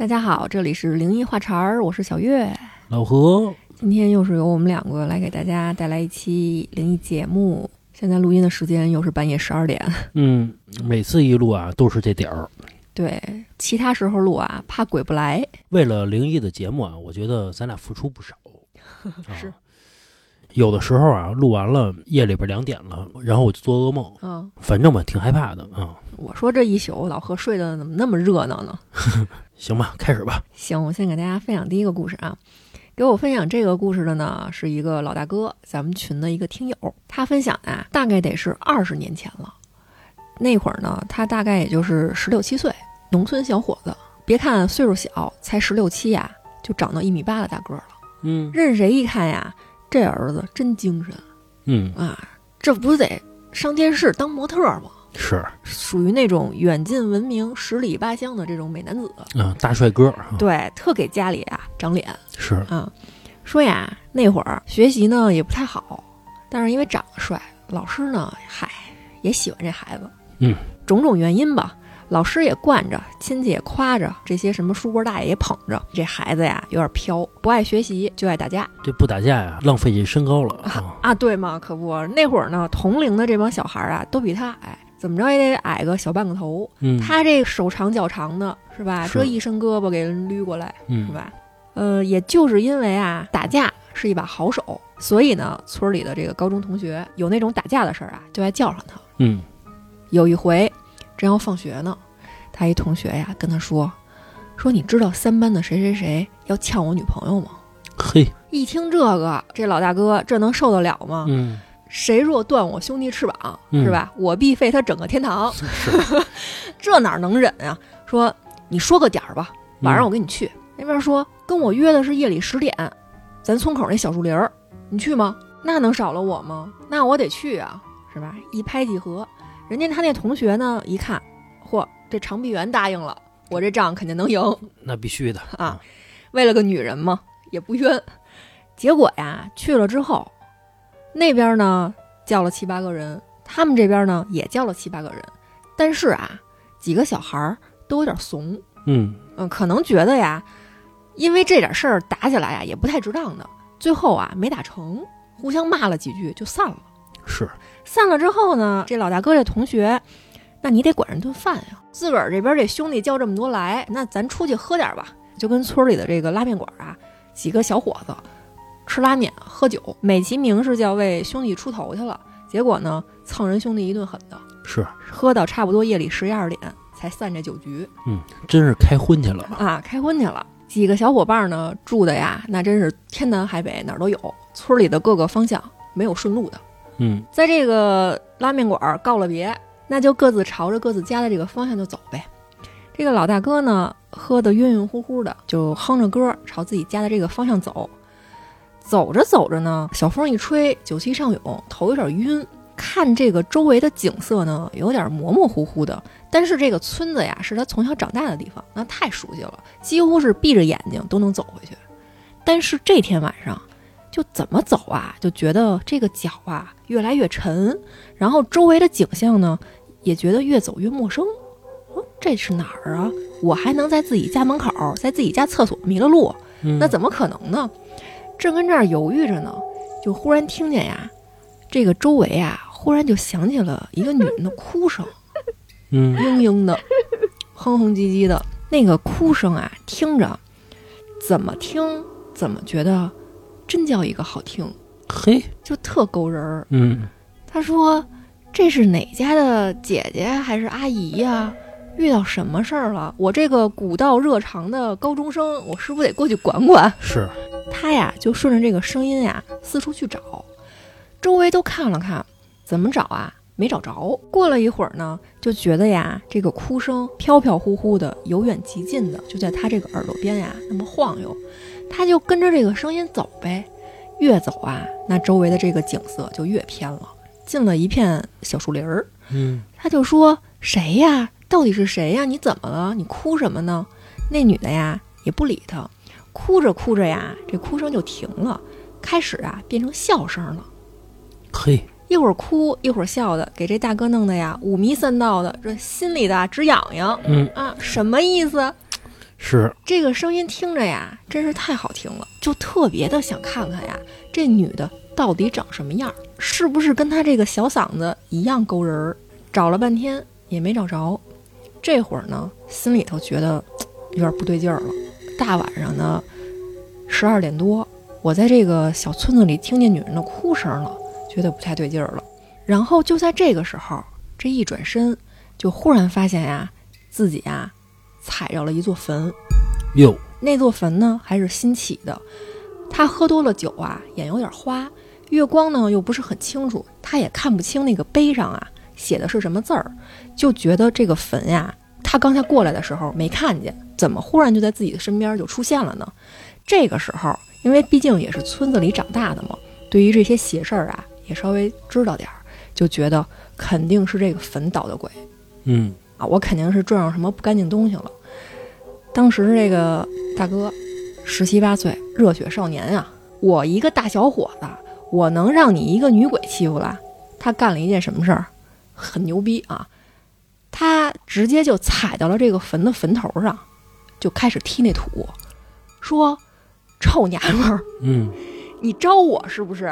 大家好，这里是灵异话茬儿，我是小月。老何，今天又是由我们两个来给大家带来一期灵异节目。现在录音的时间又是半夜十二点。嗯，每次一录啊都是这点儿。对，其他时候录啊怕鬼不来。为了灵异的节目啊，我觉得咱俩付出不少。是 啊，有的时候啊，录完了夜里边两点了，然后我就做噩梦，嗯，反正吧挺害怕的啊。我说这一宿老何睡得怎么那么热闹呢？行吧，开始吧。行，我先给大家分享第一个故事啊。给我分享这个故事的呢，是一个老大哥，咱们群的一个听友。他分享啊，大概得是二十年前了。那会儿呢，他大概也就是十六七岁，农村小伙子。别看岁数小，才十六七呀，就长到一米八的大个儿了。嗯任谁一看呀，这儿子真精神嗯，啊！这不是得上电视当模特吗？是属于那种远近闻名、十里八乡的这种美男子。嗯，大帅哥啊，对，特给家里啊长脸。是啊，说呀，那会儿学习呢也不太好，但是因为长得帅，老师呢，嗨，也喜欢这孩子。嗯，种种原因吧，老师也惯着，亲戚也夸着，这些什么叔伯大爷也捧着，这孩子呀有点飘，不爱学习就爱打架这不打架呀，浪费这身高了啊。啊，对嘛？可不，那会儿呢，同龄的这帮小孩啊都比他矮，怎么着也得矮个小半个头。嗯，他这手长脚长的，是吧？是这一伸胳膊给人捋过来，嗯是吧？呃，也就是因为啊，打架是一把好手，所以呢，村里的这个高中同学有那种打架的事儿啊，就爱叫上他。嗯有一回，正要放学呢，他一同学呀跟他说：“说你知道三班的谁谁谁要呛我女朋友吗 嘿，？”一听这个，这老大哥这能受得了吗？嗯谁若断我兄弟翅膀，嗯是吧？我必废他整个天堂。是 这哪能忍啊？说你说个点儿吧，晚上我跟你去。那边说跟我约的是夜里十点，咱村口那小树林儿，你去吗？那能少了我吗？那我得去啊，是吧？一拍即合，人家他那同学呢，一看，嚯，这长臂猿答应了，我这仗肯定能赢那必须的啊！为了个女人嘛，也不冤。结果呀，去了之后，那边呢叫了七八个人，他们这边呢也叫了七八个人，但是啊，几个小孩儿都有点怂，嗯嗯，可能觉得呀，因为这点事儿打起来呀也不太值当的，最后啊没打成，互相骂了几句就散了。是散了之后呢，这老大哥这同学，那你得管人顿饭呀。自个儿这边这兄弟叫这么多来，那咱出去喝点儿吧。就跟村里的这个拉面馆啊，几个小伙子吃拉面喝酒，美其名是叫为兄弟出头去了，结果呢蹭人兄弟一顿狠的，是，喝到差不多夜里十一二点才散这酒局。嗯真是开荤去了。啊，开荤去了。几个小伙伴呢，住的呀，那真是天南海北哪儿都有，村里的各个方向没有顺路的。嗯在这个拉面馆告了别，那就各自朝着各自家的这个方向就走呗。这个老大哥呢，喝得晕晕乎乎的，就哼着歌朝自己家的这个方向走。走着走着呢，小风一吹，酒气上涌，头有点晕。看这个周围的景色呢，有点模模糊糊的。但是这个村子呀，是他从小长大的地方，那太熟悉了，几乎是闭着眼睛都能走回去。但是这天晚上，就怎么走啊，就觉得这个脚啊越来越沉，然后周围的景象呢，也觉得越走越陌生。哦，这是哪儿啊？我还能在自己家门口，在自己家厕所迷了路，嗯，那怎么可能呢？正跟这儿犹豫着呢，就忽然听见呀，这个周围啊，忽然就响起了一个女人的哭声，嗯嘤嘤的，哼哼唧唧的。那个哭声啊，听着怎么听怎么觉得真叫一个好听，嘿，就特勾人儿。嗯他说：“这是哪家的姐姐还是阿姨呀、遇到什么事儿了？我这个古道热肠的高中生，我是不是得过去管管？”是，他呀就顺着这个声音呀四处去找，周围都看了看，怎么找啊？没找着。过了一会儿呢，就觉得呀，这个哭声飘飘忽忽的，由远及近的，就在他这个耳朵边呀那么晃悠。他就跟着这个声音走呗，越走啊，那周围的这个景色就越偏了，进了一片小树林儿。嗯他就说：“谁呀？到底是谁呀？你怎么了？你哭什么呢？”那女的呀也不理他，哭着哭着呀，这哭声就停了，开始啊变成笑声了。嘿，一会儿哭一会儿笑的，给这大哥弄得呀五迷三道的，这心里的啊直痒痒嗯，啊，什么意思？是，这个声音听着呀，真是太好听了，就特别的想看看呀，这女的到底长什么样，是不是跟她这个小嗓子一样勾人儿？找了半天也没找着，这会儿呢，心里头觉得有点不对劲儿了。大晚上的十二点多，我在这个小村子里听见女人的哭声了，觉得不太对劲儿了。然后就在这个时候，这一转身，就忽然发现呀，自己呀踩着了一座坟。哟，那座坟呢还是新起的，他喝多了酒啊，眼有点花，月光呢又不是很清楚，他也看不清那个碑上啊写的是什么字儿，就觉得这个坟呀，他刚才过来的时候没看见，怎么忽然就在自己的身边就出现了呢？这个时候，因为毕竟也是村子里长大的嘛，对于这些邪事儿啊也稍微知道点儿，就觉得肯定是这个坟捣的鬼。嗯，啊，我肯定是撞上什么不干净东西了。当时这个大哥十七八岁，热血少年啊，我一个大小伙子，我能让你一个女鬼欺负了？他干了一件什么事儿？很牛逼啊！他直接就踩到了这个坟的坟头上，就开始踢那土，说：“臭娘们儿，嗯，你招我是不是？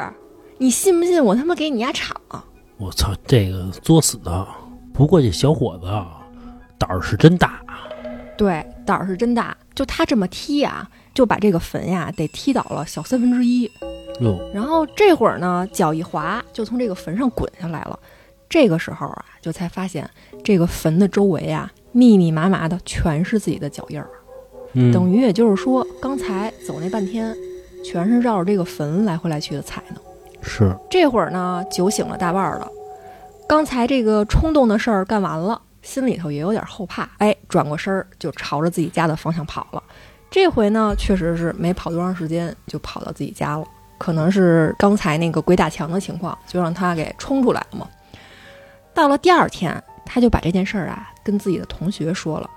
你信不信我他妈给你丫铲了？”我操，这个作死的。不过这小伙子啊，胆儿是真大。对，胆儿是真大。就他这么踢啊，就把这个坟呀得踢倒了小三分之一。哟，然后这会儿呢，脚一滑，就从这个坟上滚下来了。这个时候啊，就才发现这个坟的周围啊，密密麻麻的全是自己的脚印儿，嗯，等于也就是说，刚才走那半天，全是绕着这个坟来回来去的踩呢。是，这会儿呢，酒醒了大半儿了，刚才这个冲动的事儿干完了，心里头也有点后怕，哎，转过身儿就朝着自己家的方向跑了。这回呢，确实是没跑多长时间就跑到自己家了，可能是刚才那个鬼打墙的情况，就让他给冲出来了嘛。到了第二天，他就把这件事儿啊跟自己的同学说了，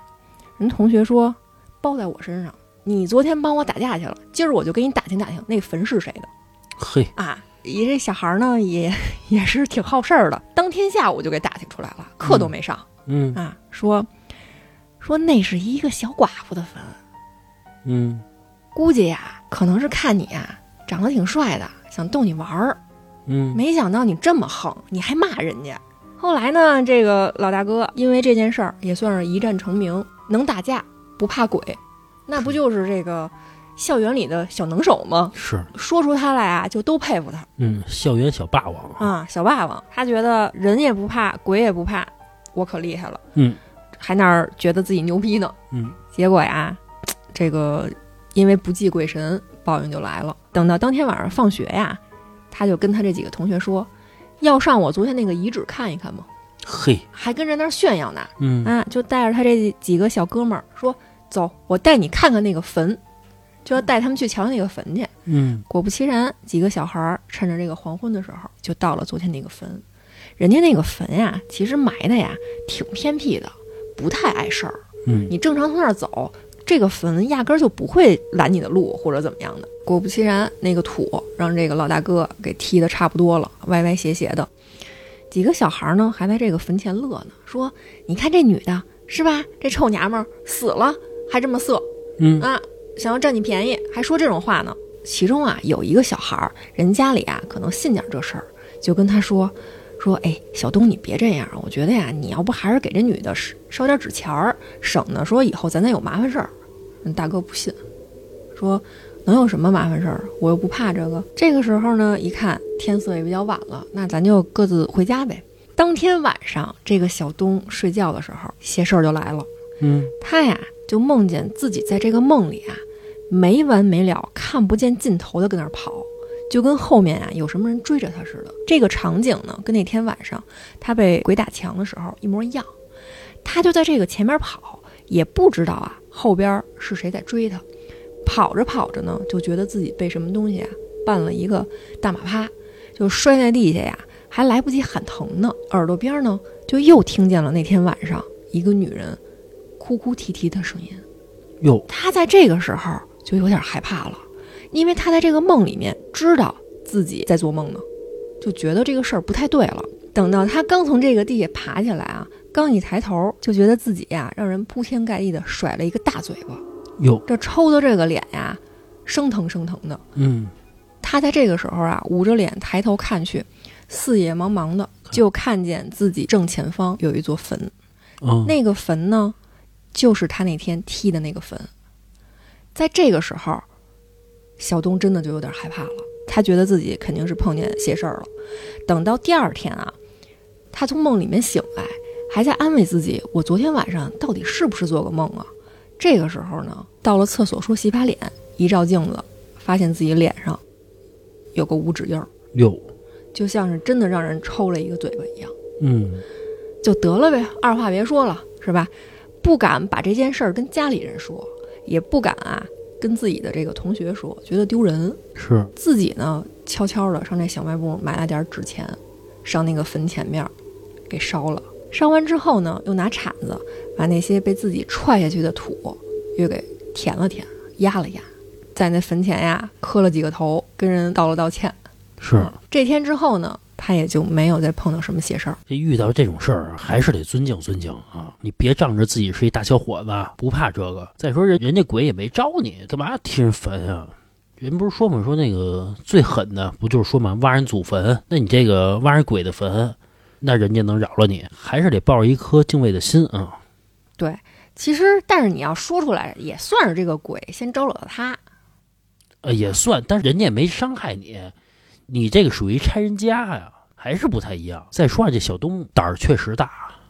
人同学说包在我身上，你昨天帮我打架去了，今儿我就给你打听打听那坟是谁的。嘿，啊，你这小孩儿呢，也 也是挺好事儿的。当天下午就给打听出来了，课都没上、嗯啊，说说那是一个小寡妇的坟，嗯，估计呀，可能是看你啊长得挺帅的，想逗你玩儿，嗯，没想到你这么横，你还骂人家。后来呢，这个老大哥因为这件事儿也算是一战成名，能打架不怕鬼，那不就是这个校园里的小能手吗？是，说出他来啊，就都佩服他。嗯，校园小霸王。啊，小霸王，他觉得人也不怕，鬼也不怕，我可厉害了，嗯，还那儿觉得自己牛逼呢。嗯，结果呀，这个因为不祭鬼神，报应就来了。等到当天晚上放学呀，他就跟他这几个同学说，要上我昨天那个遗址看一看吗？嘿，还跟人那儿炫耀呢。嗯，啊，就带着他这几个小哥们儿说，走，我带你看看那个坟，就要带他们去瞧那个坟去。嗯，果不其然，几个小孩儿趁着这个黄昏的时候，就到了昨天那个坟。人家那个坟呀，其实埋的呀挺偏僻的，不太碍事儿。嗯，你正常从那儿走，这个坟压根儿就不会拦你的路或者怎么样的。果不其然，那个土让这个老大哥给踢得差不多了，歪歪斜斜的。几个小孩儿呢，还在这个坟前乐呢，说：“你看这女的是吧？这臭娘们儿死了还这么色，嗯，啊，想要占你便宜，还说这种话呢。其中啊，有一个小孩儿，人家里啊可能信点这事儿，就跟他说说，哎，小东你别这样，我觉得呀，你要不还是给这女的烧烧点纸钱儿，省得说以后咱再有麻烦事儿。人大哥不信，说能有什么麻烦事儿？我又不怕这个。这个时候呢，一看天色也比较晚了，那咱就各自回家呗。当天晚上，这个小东睡觉的时候，邪事儿就来了。嗯，他呀就梦见自己在这个梦里啊，没完没了、看不见尽头的跟那儿跑，就跟后面啊有什么人追着他似的。这个场景呢，跟那天晚上他被鬼打墙的时候一模一样。他就在这个前面跑，也不知道啊后边是谁在追他。跑着跑着呢，就觉得自己被什么东西啊绊了一个大马趴，就摔在地下呀，还来不及喊疼呢，耳朵边呢就又听见了那天晚上一个女人哭哭啼啼的声音。哟，他在这个时候就有点害怕了，因为他在这个梦里面知道自己在做梦呢，就觉得这个事儿不太对了。等到他刚从这个地下爬起来啊，刚一抬头，就觉得自己呀让人铺天盖地的甩了一个大嘴巴。哟，这抽的这个脸呀，生疼生疼的。嗯，他在这个时候啊，捂着脸抬头看去，四野茫茫的，就看见自己正前方有一座坟。嗯，那个坟呢，就是他那天踢的那个坟。在这个时候，小东真的就有点害怕了，他觉得自己肯定是碰见邪事儿了。等到第二天啊，他从梦里面醒来，还在安慰自己：“我昨天晚上到底是不是做个梦啊？”这个时候呢，到了厕所说洗把脸，一照镜子，发现自己脸上有个五指印儿，哟，就像是真的让人抽了一个嘴巴一样。嗯，就得了呗，二话别说了，是吧？不敢把这件事儿跟家里人说，也不敢啊跟自己的这个同学说，觉得丢人。是，自己呢，悄悄的上那小卖部买了点纸钱，上那个坟前面给烧了。烧完之后呢，又拿铲子把那些被自己踹下去的土又给填了填，压了压，在那坟前呀磕了几个头，跟人道了道歉。是，这天之后呢，他也就没有再碰到什么邪事儿。这遇到这种事儿还是得尊敬尊敬啊！你别仗着自己是一大小伙子不怕这个。再说人人家鬼也没招你，干嘛替人坟啊？人不是说嘛，说那个最狠的不就是说嘛，挖人祖坟？那你这个挖人鬼的坟，那人家能饶了你？还是得抱着一颗敬畏的心啊！对，其实但是你要说出来，也算是这个鬼先招惹了他。呃，也算，但是人家也没伤害你，你这个属于拆人家呀，还是不太一样。再说啊，这小东胆儿确实大，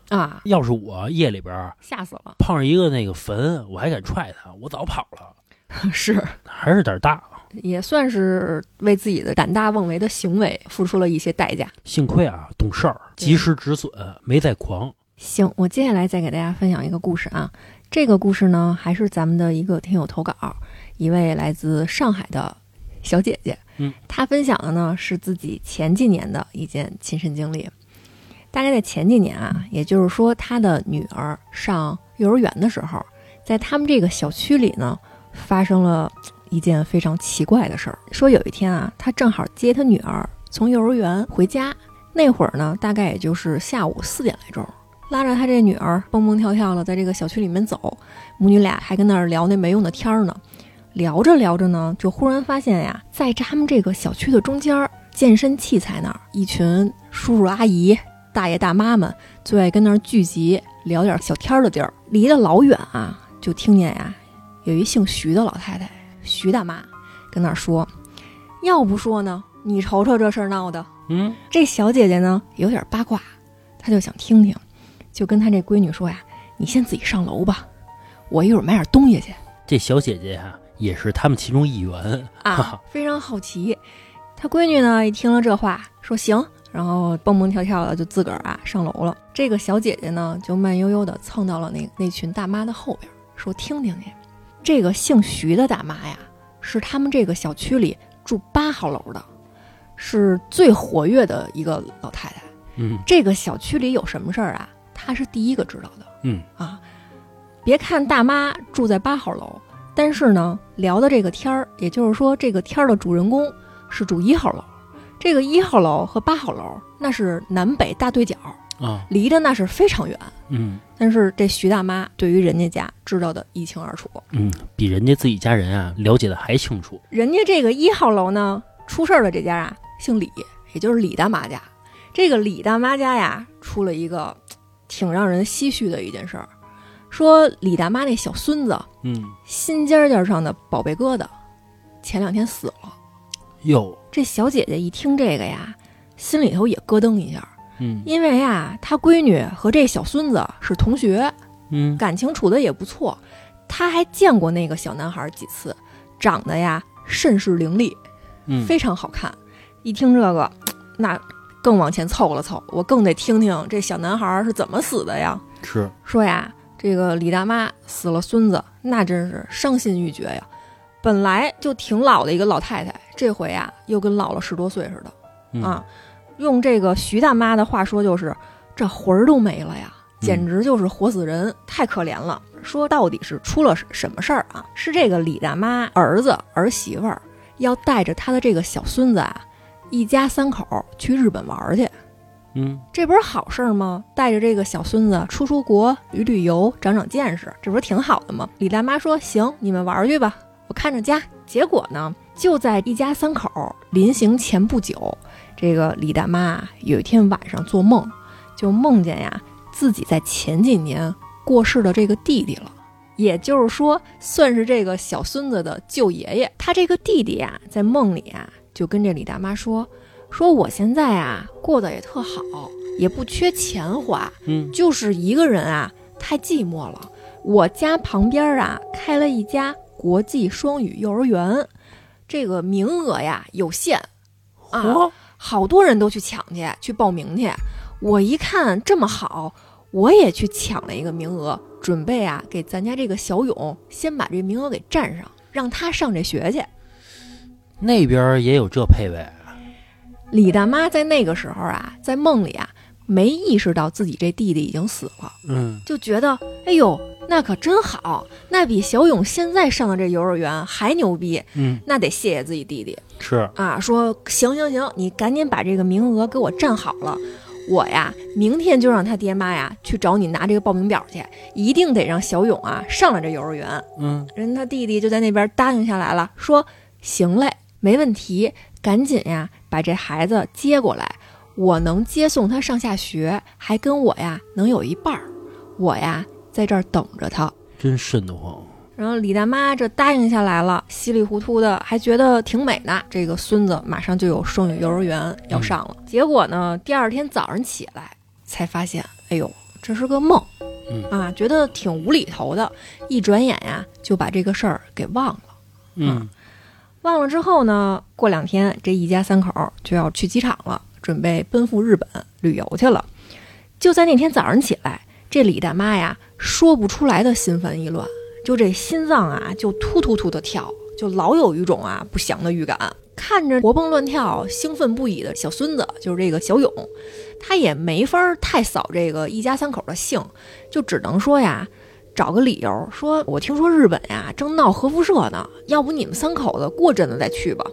啊，要是我夜里边儿吓死了！碰上一个那个坟，我还敢踹他，我早跑了。是，还是胆儿大，也算是为自己的胆大妄为的行为付出了一些代价。幸亏啊懂事儿，及时止损，没再狂。行，我接下来再给大家分享一个故事啊。这个故事呢，还是咱们的一个听友投稿，一位来自上海的小姐姐。嗯，她分享的呢是自己前几年的一件亲身经历。大概在前几年啊，也就是说他的女儿上幼儿园的时候，在他们这个小区里呢，发生了一件非常奇怪的事儿。说有一天啊，他正好接他女儿从幼儿园回家，那会儿呢，大概也就是下午四点来钟。拉着他这女儿蹦蹦跳跳的在这个小区里面走，母女俩还跟那儿聊那没用的天儿呢。聊着聊着呢，就忽然发现呀，在他们这个小区的中间儿，健身器材那儿，一群叔叔阿姨、大爷大妈们最爱跟那儿聚集聊点小天儿的地儿。离得老远啊，就听见呀，有一姓徐的老太太，徐大妈，跟那儿说：“要不说呢，你瞅瞅这事儿闹的。”嗯，这小姐姐呢有点八卦，她就想听听，就跟她这闺女说呀：“你先自己上楼吧，我一会儿买点东西去。这小姐姐呀、也是他们其中一员。”啊，非常好奇。他闺女呢一听了这话，说行，然后蹦蹦跳跳的就自个儿啊上楼了。这个小姐姐呢就慢悠悠的蹭到了那那群大妈的后边，说听听去。这个姓徐的大妈呀，是他们这个小区里住八号楼的，是最活跃的一个老太太。嗯这个小区里有什么事儿啊？她是第一个知道的嗯，啊。别看大妈住在八号楼，但是呢，聊的这个天儿，也就是说，这个天儿的主人公是住一号楼。这个一号楼和八号楼那是南北大对角，啊，离的那是非常远。嗯但是这徐大妈对于人家家知道的一清二楚。嗯，比人家自己家人啊了解的还清楚。人家这个一号楼呢，出事儿的这家啊，姓李，也就是李大妈家。这个李大妈家呀，出了一个挺让人唏嘘的一件事儿，说李大妈那小孙子嗯，心尖尖上的宝贝疙瘩，前两天死了。哟，这小姐姐一听这个呀，心里头也咯噔一下，嗯。因为呀，她闺女和这小孙子是同学，嗯，感情处的也不错，她还见过那个小男孩几次，长得呀甚是伶俐，嗯。非常好看。一听这个，那更往前凑了凑，我更得听听这小男孩是怎么死的呀。是，说呀，这个李大妈死了孙子，那真是伤心欲绝呀。本来就挺老的一个老太太，这回啊又跟老了十多岁似的嗯啊。用这个徐大妈的话说，就是这魂儿都没了呀，简直就是活死人，太可怜了。说到底是出了什么事儿啊？是这个李大妈儿子儿媳妇儿要带着他的这个小孙子啊，一家三口去日本玩儿去。嗯，这不是好事吗？带着这个小孙子出出国、旅旅游、长长见识，这不是挺好的吗？李大妈说：“行，你们玩去吧，我看着家。”结果呢，就在一家三口临行前不久，这个李大妈有一天晚上做梦，就梦见呀自己在前几年过世的这个弟弟了，也就是说，算是这个小孙子的舅爷爷。他这个弟弟呀，在梦里啊，就跟这李大妈说。说我现在啊过得也特好，也不缺钱花，嗯，就是一个人啊太寂寞了。我家旁边啊开了一家国际双语幼儿园，这个名额呀有限，啊，好多人都去抢去，去报名去。我一看这么好，我也去抢了一个名额，准备啊给咱家这个小勇先把这名额给占上，让他上这学去。那边也有这配位。李大妈在那个时候啊，在梦里啊，没意识到自己这弟弟已经死了，嗯，就觉得，哎呦，那可真好，那比小勇现在上的这幼儿园还牛逼，嗯，那得谢谢自己弟弟，是啊，说行行行，你赶紧把这个名额给我占好了，我呀，明天就让他爹妈呀去找你拿这个报名表去，一定得让小勇啊上了这幼儿园，嗯，人他弟弟就在那边答应下来了，说行嘞，没问题，赶紧呀。把这孩子接过来，我能接送他上下学，还跟我呀能有一半儿，我呀在这儿等着他，真瘆得慌。然后李大妈这答应下来了，稀里糊涂的还觉得挺美呢。这个孙子马上就有双语幼儿园要上了，结果呢，第二天早上起来才发现，哎呦，这是个梦，嗯啊，觉得挺无厘头的，一转眼呀就把这个事儿给忘了，嗯。忘了之后呢？过两天，这一家三口就要去机场了，准备奔赴日本旅游去了。就在那天早上起来，这李大妈呀，说不出来的心烦意乱，就这心脏啊，就突突突的跳，就老有一种啊不祥的预感。看着活蹦乱跳、兴奋不已的小孙子，就是这个小勇，他也没法太扫这个一家三口的兴，就只能说呀。找个理由说，我听说日本呀正闹核辐射呢，要不你们三口子过阵子再去吧。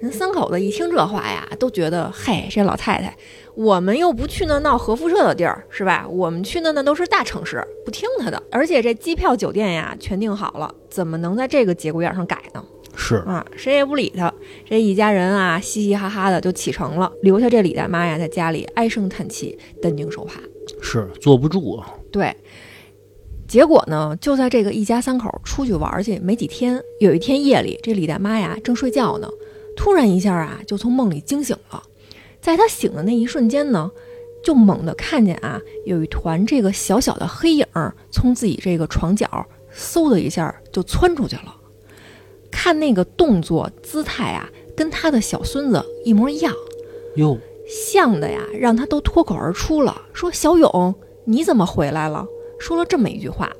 人三口子一听这话呀，都觉得嘿，这老太太，我们又不去那闹核辐射的地儿，是吧？我们去的那都是大城市，不听他的。而且这机票、酒店呀全订好了，怎么能在这个节骨眼上改呢？是啊，谁也不理他。这一家人啊，嘻嘻哈哈的就启程了，留下这李大妈呀在家里唉声叹气、担惊受怕，是坐不住啊。对。结果呢，就在这个一家三口出去玩去没几天，有一天夜里，这李大妈呀正睡觉呢，突然一下啊就从梦里惊醒了。在她醒的那一瞬间呢，就猛地看见啊有一团这个小小的黑影从自己这个床角嗖的一下就窜出去了。看那个动作姿态啊，跟他的小孙子一模一样，哟，像的呀，让他都脱口而出了，说：“小勇，你怎么回来了？”说了这么一句话，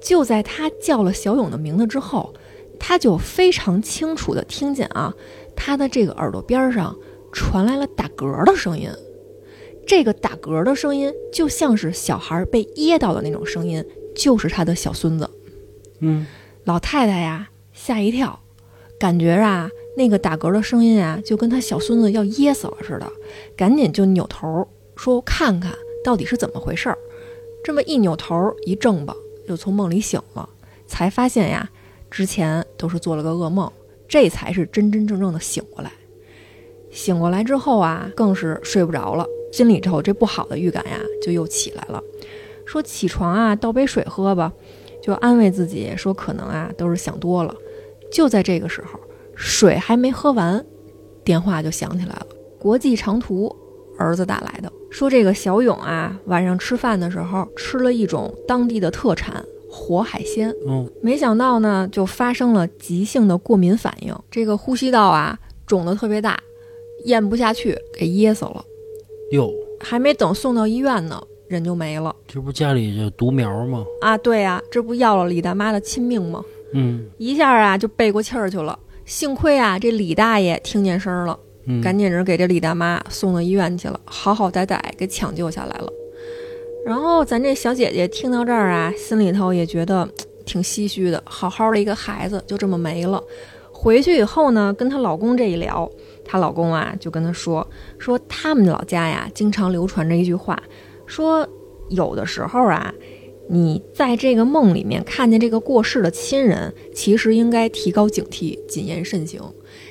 就在他叫了小勇的名字之后，他就非常清楚的听见啊，他的这个耳朵边上传来了打嗝的声音。这个打嗝的声音就像是小孩被噎到的那种声音，就是他的小孙子。嗯，老太太呀吓一跳，感觉啊那个打嗝的声音啊就跟他小孙子要噎死了似的，赶紧就扭头说看看到底是怎么回事儿。这么一扭头一怔吧，就从梦里醒了，才发现呀，之前都是做了个噩梦，这才是真真正正的醒过来。醒过来之后啊，更是睡不着了，心里头这不好的预感呀，就又起来了。说起床啊，倒杯水喝吧，就安慰自己说可能啊都是想多了。就在这个时候，水还没喝完，电话就响起来了，国际长途，儿子打来的。说这个小勇啊，晚上吃饭的时候吃了一种当地的特产活海鲜，嗯，没想到呢，就发生了急性的过敏反应，这个呼吸道啊肿得特别大，咽不下去，给噎死了。哟，还没等送到医院呢，人就没了。这不家里就独苗吗？啊，对呀，这不要了李大妈的亲命吗？嗯，一下啊就背过气儿去了。幸亏啊，这李大爷听见声了。赶紧着给这李大妈送到医院去了，好好歹歹给抢救下来了。然后咱这小姐姐听到这儿啊，心里头也觉得挺唏嘘的，好好的一个孩子就这么没了。回去以后呢，跟她老公这一聊，她老公啊就跟她说说他们老家呀经常流传着一句话，说有的时候啊。你在这个梦里面看见这个过世的亲人，其实应该提高警惕，谨言慎行。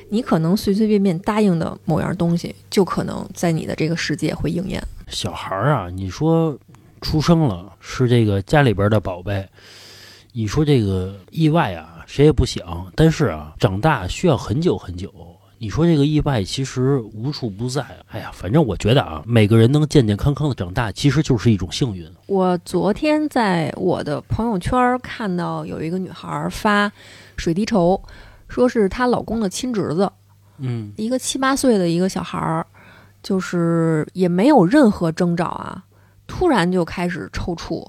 你可能随随便便答应的某样东西，就可能在你的这个世界会应验。小孩儿啊，你说出生了是这个家里边的宝贝，你说这个意外啊，谁也不想。但是啊，长大需要很久很久。你说这个意外其实无处不在。哎呀，反正我觉得啊，每个人能健健康康的长大，其实就是一种幸运。我昨天在我的朋友圈看到有一个女孩发水滴筹，说是她老公的亲侄子，嗯，一个七八岁的一个小孩儿，就是也没有任何征兆啊，突然就开始抽搐。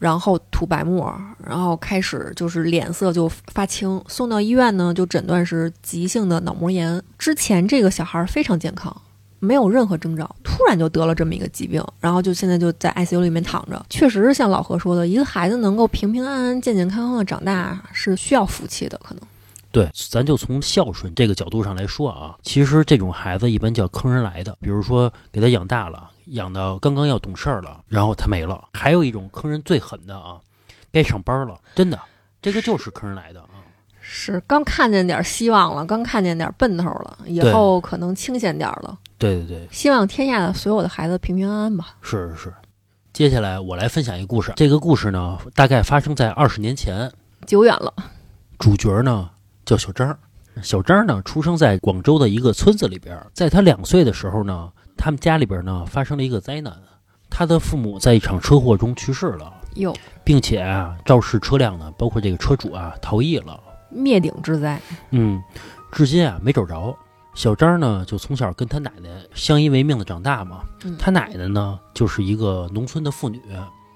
然后吐白沫，然后开始就是脸色就发青，送到医院呢，就诊断是急性的脑膜炎。之前这个小孩非常健康，没有任何征兆，突然就得了这么一个疾病，然后就现在就在 ICU 里面躺着。确实是像老何说的，一个孩子能够平平安安、健健康康的长大，是需要福气的，可能。对，咱就从孝顺这个角度上来说啊，其实这种孩子一般叫坑人来的，比如说给他养大了。养到刚刚要懂事儿了，然后他没了。还有一种坑人最狠的啊，该上班了，真的，这个就是坑人来的啊。是刚看见点希望了，刚看见点奔头了，以后可能清闲点了。对对对，希望天下的所有的孩子平平安安吧。是是是。接下来我来分享一个故事，这个故事呢，大概发生在二十年前，久远了。主角呢叫小张，小张呢出生在广州的一个村子里边，在他两岁的时候呢。他们家里边呢发生了一个灾难，他的父母在一场车祸中去世了，哟，并且啊肇事车辆呢，包括这个车主啊逃逸了，灭顶之灾。嗯，至今啊没找着。小张呢就从小跟他奶奶相依为命的长大嘛，他奶奶呢就是一个农村的妇女，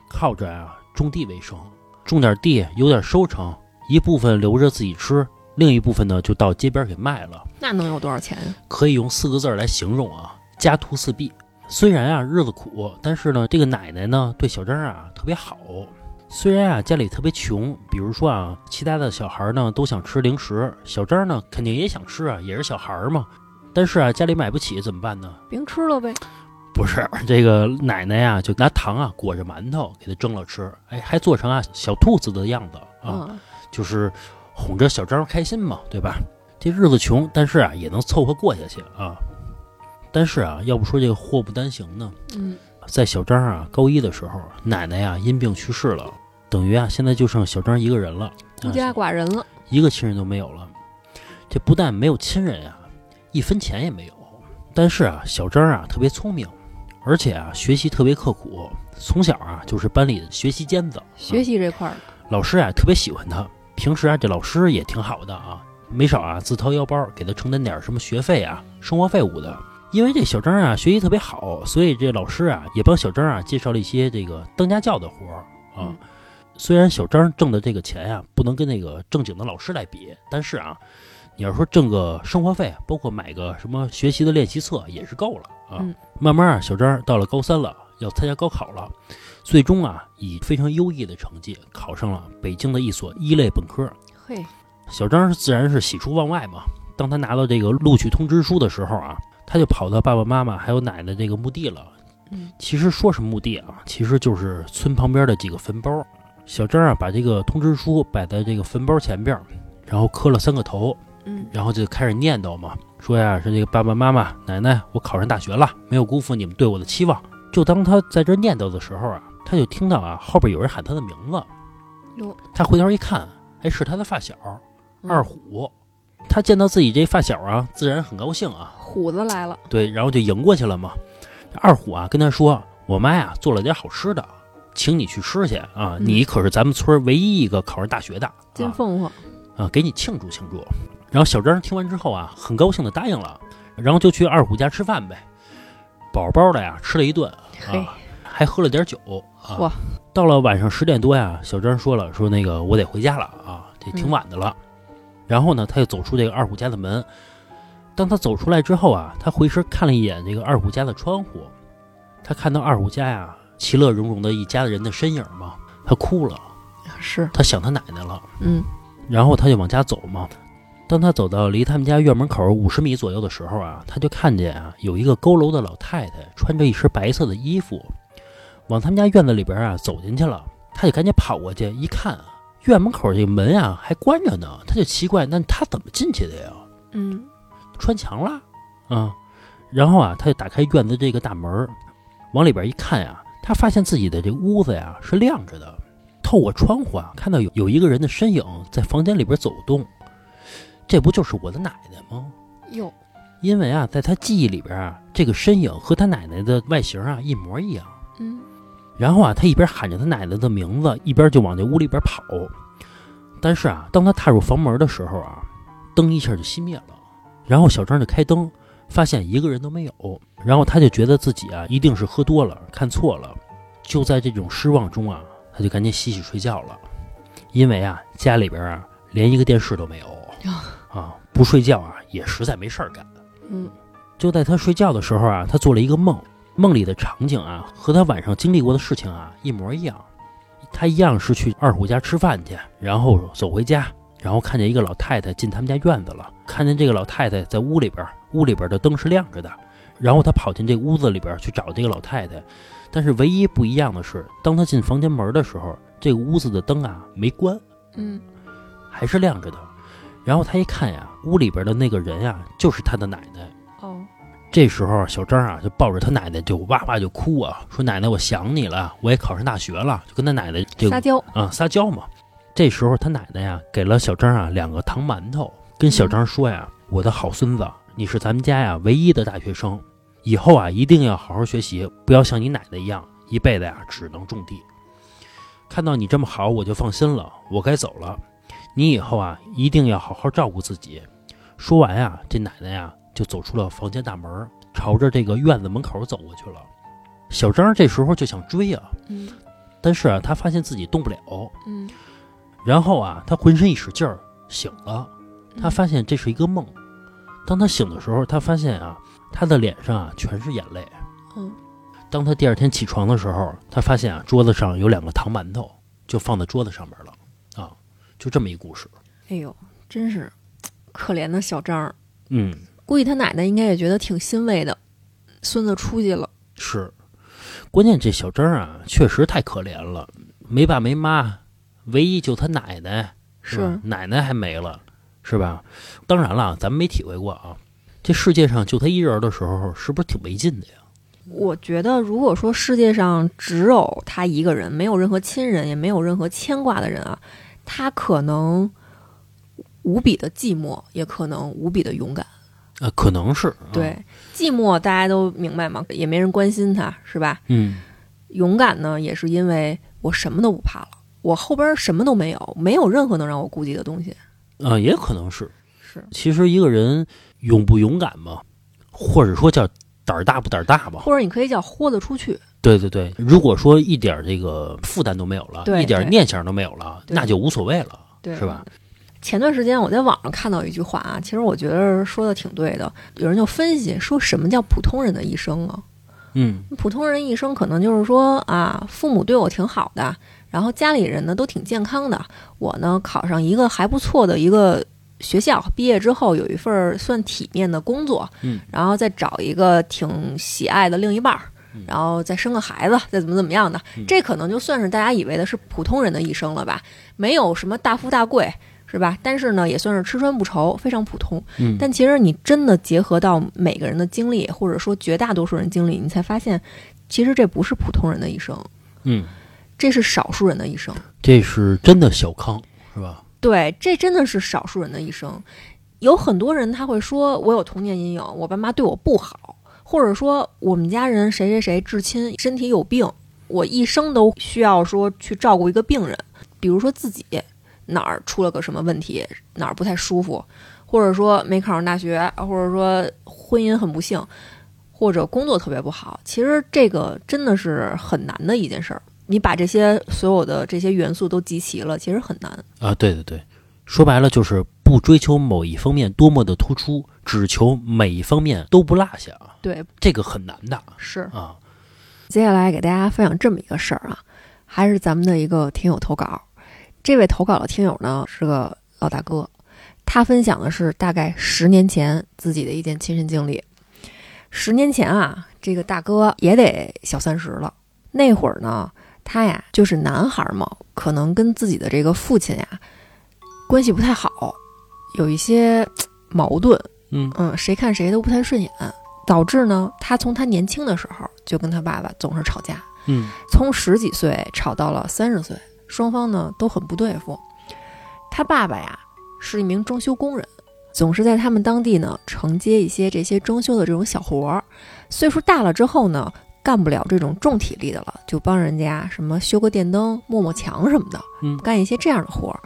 靠着啊种地为生，种点地有点收成，一部分留着自己吃，另一部分呢就到街边给卖了。那能有多少钱？可以用四个字来形容啊。家徒四壁，虽然啊日子苦，但是呢，这个奶奶呢对小张啊特别好。虽然啊家里特别穷，比如说啊，其他的小孩呢都想吃零食，小张呢肯定也想吃啊，也是小孩嘛。但是啊家里买不起，怎么办呢？别吃了呗。不是，这个奶奶呀就拿糖啊裹着馒头给他蒸了吃，哎，还做成啊小兔子的样子啊，就是哄着小张开心嘛，对吧？这日子穷，但是啊也能凑合过下去啊。但是啊，要不说这个祸不单行呢。嗯，在小张啊高一的时候，奶奶呀因病去世了，等于啊现在就剩小张一个人了，孤家寡人了，一个亲人都没有了。这不但没有亲人呀，一分钱也没有。但是啊，小张啊特别聪明，而且啊学习特别刻苦，从小啊就是班里的学习尖子。学习这块儿，老师啊特别喜欢他，平时啊这老师也挺好的啊，没少啊自掏腰包给他承担点什么学费啊、生活费物的。因为这小张啊学习特别好，所以这老师啊也帮小张啊介绍了一些这个当家教的活儿啊。虽然小张挣的这个钱呀不能跟那个正经的老师来比，但是啊，你要说挣个生活费，包括买个什么学习的练习册也是够了啊。慢慢啊，小张到了高三了，要参加高考了，最终啊以非常优异的成绩考上了北京的一所一类本科。嘿，小张自然是喜出望外嘛。当他拿到这个录取通知书的时候啊。他就跑到爸爸妈妈还有奶奶这个墓地了。嗯，其实说是墓地啊，其实就是村旁边的几个坟包。小张啊，把这个通知书摆在这个坟包前边，然后磕了三个头。嗯，然后就开始念叨嘛，说呀是这个爸爸妈妈、奶奶，我考上大学了，没有辜负你们对我的期望。就当他在这念叨的时候啊，他就听到啊后边有人喊他的名字。哟，他回头一看，哎，是他的发小二虎。他见到自己这发小啊，自然很高兴啊。虎子来了，对，然后就迎过去了嘛。二虎啊，跟他说：“我妈呀，做了点好吃的，请你去吃去啊！你可是咱们村唯一一个考上大学的金凤凰啊，给你庆祝庆祝。”然后小张听完之后啊，很高兴的答应了，然后就去二虎家吃饭呗，饱饱的呀，吃了一顿啊，还喝了点酒啊。到了晚上十点多呀，小张说了：“说那个我得回家了啊，这挺晚的了。”然后呢，他就走出这个二虎家的门。当他走出来之后啊，他回身看了一眼这个二虎家的窗户，他看到二虎家呀其乐融融的一家人的身影嘛，他哭了，是他想他奶奶了，嗯，然后他就往家走嘛。当他走到离他们家院门口五十米左右的时候啊，他就看见啊有一个佝偻的老太太，穿着一身白色的衣服，往他们家院子里边啊走进去了。他就赶紧跑过去一看啊，院门口这个门啊还关着呢。他就奇怪，那他怎么进去的呀？嗯，穿墙了啊。然后啊，他就打开院子这个大门，往里边一看呀，他发现自己的这屋子呀是亮着的。透过窗户啊，看到有有一个人的身影在房间里边走动。这不就是我的奶奶吗？哟，因为啊，在他记忆里边啊，这个身影和他奶奶的外形啊一模一样。嗯，然后啊，他一边喊着他奶奶的名字，一边就往这屋里边跑。但是啊，当他踏入房门的时候啊，灯一下就熄灭了。然后小张就开灯，发现一个人都没有。然后他就觉得自己啊，一定是喝多了，看错了。就在这种失望中啊，他就赶紧洗洗睡觉了。因为啊，家里边啊，连一个电视都没有。啊，不睡觉啊，也实在没事儿干。嗯，就在他睡觉的时候啊，他做了一个梦，梦里的场景啊，和他晚上经历过的事情啊一模一样。他一样是去二虎家吃饭去，然后走回家，然后看见一个老太太进他们家院子了，看见这个老太太在屋里边，屋里边的灯是亮着的，然后他跑进这屋子里边去找这个老太太，但是唯一不一样的是，当他进房间门的时候，这个屋子的灯啊没关，嗯，还是亮着的。然后他一看呀，屋里边的那个人呀，就是他的奶奶。哦，这时候小张啊，就抱着他奶奶就哇哇就哭啊，说：“奶奶，我想你了，我也考上大学了。”就跟他奶奶就撒娇啊撒娇嘛。这时候他奶奶呀，给了小张啊两个糖馒头，跟小张说呀：“我的好孙子，你是咱们家呀唯一的大学生，以后啊一定要好好学习，不要像你奶奶一样，一辈子呀只能种地。看到你这么好，我就放心了，我该走了。”你以后啊，一定要好好照顾自己。说完呀，这奶奶呀就走出了房间大门，朝着这个院子门口走过去了。小张这时候就想追啊，嗯，但是啊，他发现自己动不了，嗯，然后啊，他浑身一使劲儿醒了，他发现这是一个梦。当他醒的时候，他发现啊，他的脸上啊全是眼泪。嗯，当他第二天起床的时候，他发现啊，桌子上有两个糖馒头，就放在桌子上面了。啊就这么一故事，哎呦，真是可怜的小张。嗯，估计他奶奶应该也觉得挺欣慰的，孙子出息了。是，关键这小张啊，确实太可怜了，没爸没妈，唯一就他奶奶，是奶奶还没了，是吧？当然了，咱们没体会过啊，这世界上就他一人的时候，是不是挺没劲的呀？我觉得，如果说世界上只有他一个人，没有任何亲人，也没有任何牵挂的人啊。他可能无比的寂寞，也可能无比的勇敢。啊，可能是对寂寞，大家都明白嘛，也没人关心他，是吧？嗯。勇敢呢，也是因为我什么都不怕了，我后边什么都没有，没有任何能让我顾忌的东西。啊，也可能是是。其实一个人勇不勇敢嘛，或者说叫胆儿大不胆儿大吧，或者你可以叫豁得出去。对对对，如果说一点这个负担都没有了，一点念想都没有了，那就无所谓了，是吧？前段时间我在网上看到一句话啊，其实我觉得说的挺对的。有人就分析说，什么叫普通人的一生啊？嗯，普通人一生可能就是说啊，父母对我挺好的，然后家里人呢都挺健康的，我呢考上一个还不错的一个学校，毕业之后有一份算体面的工作，嗯，然后再找一个挺喜爱的另一半儿。然后再生个孩子，再怎么怎么样的，这可能就算是大家以为的是普通人的一生了吧？没有什么大富大贵，是吧？但是呢，也算是吃穿不愁，非常普通。嗯。但其实你真的结合到每个人的经历，或者说绝大多数人经历，你才发现，其实这不是普通人的一生。嗯。这是少数人的一生。这是真的小康，是吧？对，这真的是少数人的一生。有很多人他会说：“我有童年阴影，我爸妈对我不好。”或者说，我们家人谁谁谁至亲身体有病，我一生都需要说去照顾一个病人。比如说自己哪儿出了个什么问题，哪儿不太舒服，或者说没考上大学，或者说婚姻很不幸，或者工作特别不好。其实这个真的是很难的一件事儿。你把这些所有的这些元素都集齐了，其实很难啊。对对对，说白了就是不追求某一方面多么的突出，只求每一方面都不落下。对，这个很难的，是啊。接下来给大家分享这么一个事儿啊，还是咱们的一个听友投稿。这位投稿的听友呢是个老大哥，他分享的是大概十年前自己的一件亲身经历。十年前啊，这个大哥也得小三十了。那会儿呢，他呀就是男孩嘛，可能跟自己的这个父亲呀关系不太好，有一些矛盾。嗯嗯，谁看谁都不太顺眼，导致呢，他从他年轻的时候就跟他爸爸总是吵架，嗯从十几岁吵到了三十岁，双方呢都很不对付。他爸爸呀是一名装修工人，总是在他们当地呢承接一些这些装修的这种小活儿。岁数大了之后呢，干不了这种重体力的了，就帮人家什么修个电灯、抹抹墙什么的，嗯干一些这样的活儿。